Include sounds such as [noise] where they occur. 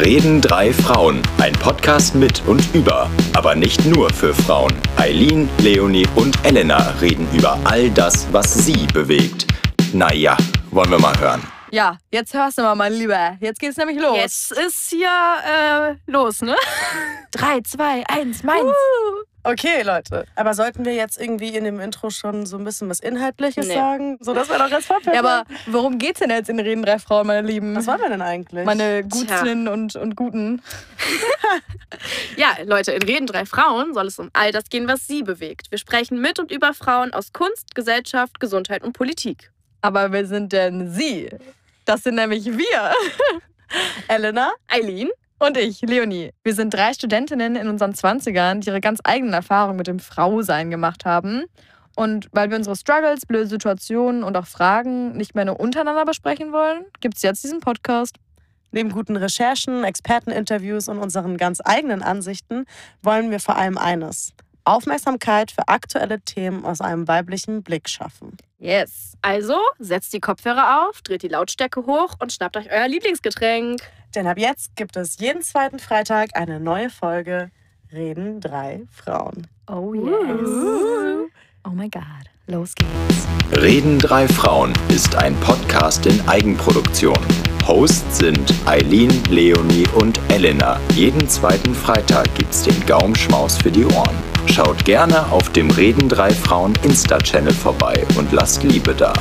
Reden drei Frauen. Ein Podcast mit und über, aber nicht nur für Frauen. Eileen, Leonie und Elena reden über all das, was sie bewegt. Naja, wollen wir mal hören. Ja, jetzt hörst du mal, mein Lieber. Jetzt geht's nämlich los. Jetzt ist hier äh, los, ne? [laughs] Drei, zwei, eins, meins. Okay, Leute. Aber sollten wir jetzt irgendwie in dem Intro schon so ein bisschen was Inhaltliches Nee. sagen? So, dass wir doch jetzt vorplätzen. Ja, aber worum geht's denn jetzt in Reden drei Frauen, meine Lieben? was wollen wir denn eigentlich? meine Tja. Gutinnen und, und Guten. [laughs] Ja, Leute, in Reden drei Frauen soll es um all das gehen, was sie bewegt. Wir sprechen mit und über Frauen aus Kunst, Gesellschaft, Gesundheit und Politik. Aber wer sind denn Sie? Das sind nämlich wir. Elena? Eileen? Und ich, Leonie. Wir sind drei Studentinnen in unseren 20ern, die ihre ganz eigenen Erfahrungen mit dem Frausein gemacht haben. Und weil wir unsere Struggles, blöde Situationen und auch Fragen nicht mehr nur untereinander besprechen wollen, gibt es jetzt diesen Podcast. Neben guten Recherchen, Experteninterviews und unseren ganz eigenen Ansichten wollen wir vor allem eines. Aufmerksamkeit für aktuelle Themen aus einem weiblichen Blick schaffen. Yes. Also, setzt die Kopfhörer auf, dreht die Lautstärke hoch und schnappt euch euer Lieblingsgetränk. Denn ab jetzt gibt es jeden zweiten Freitag eine neue Folge Reden drei Frauen. Oh yes. Oh my God. Los geht's. Reden drei Frauen ist ein Podcast in Eigenproduktion. Hosts sind Eileen, Leonie und Elena. Jeden zweiten Freitag gibt's den Gaumschmaus für die Ohren. Schaut gerne auf dem Reden drei Frauen Insta-Channel vorbei und lasst Liebe da.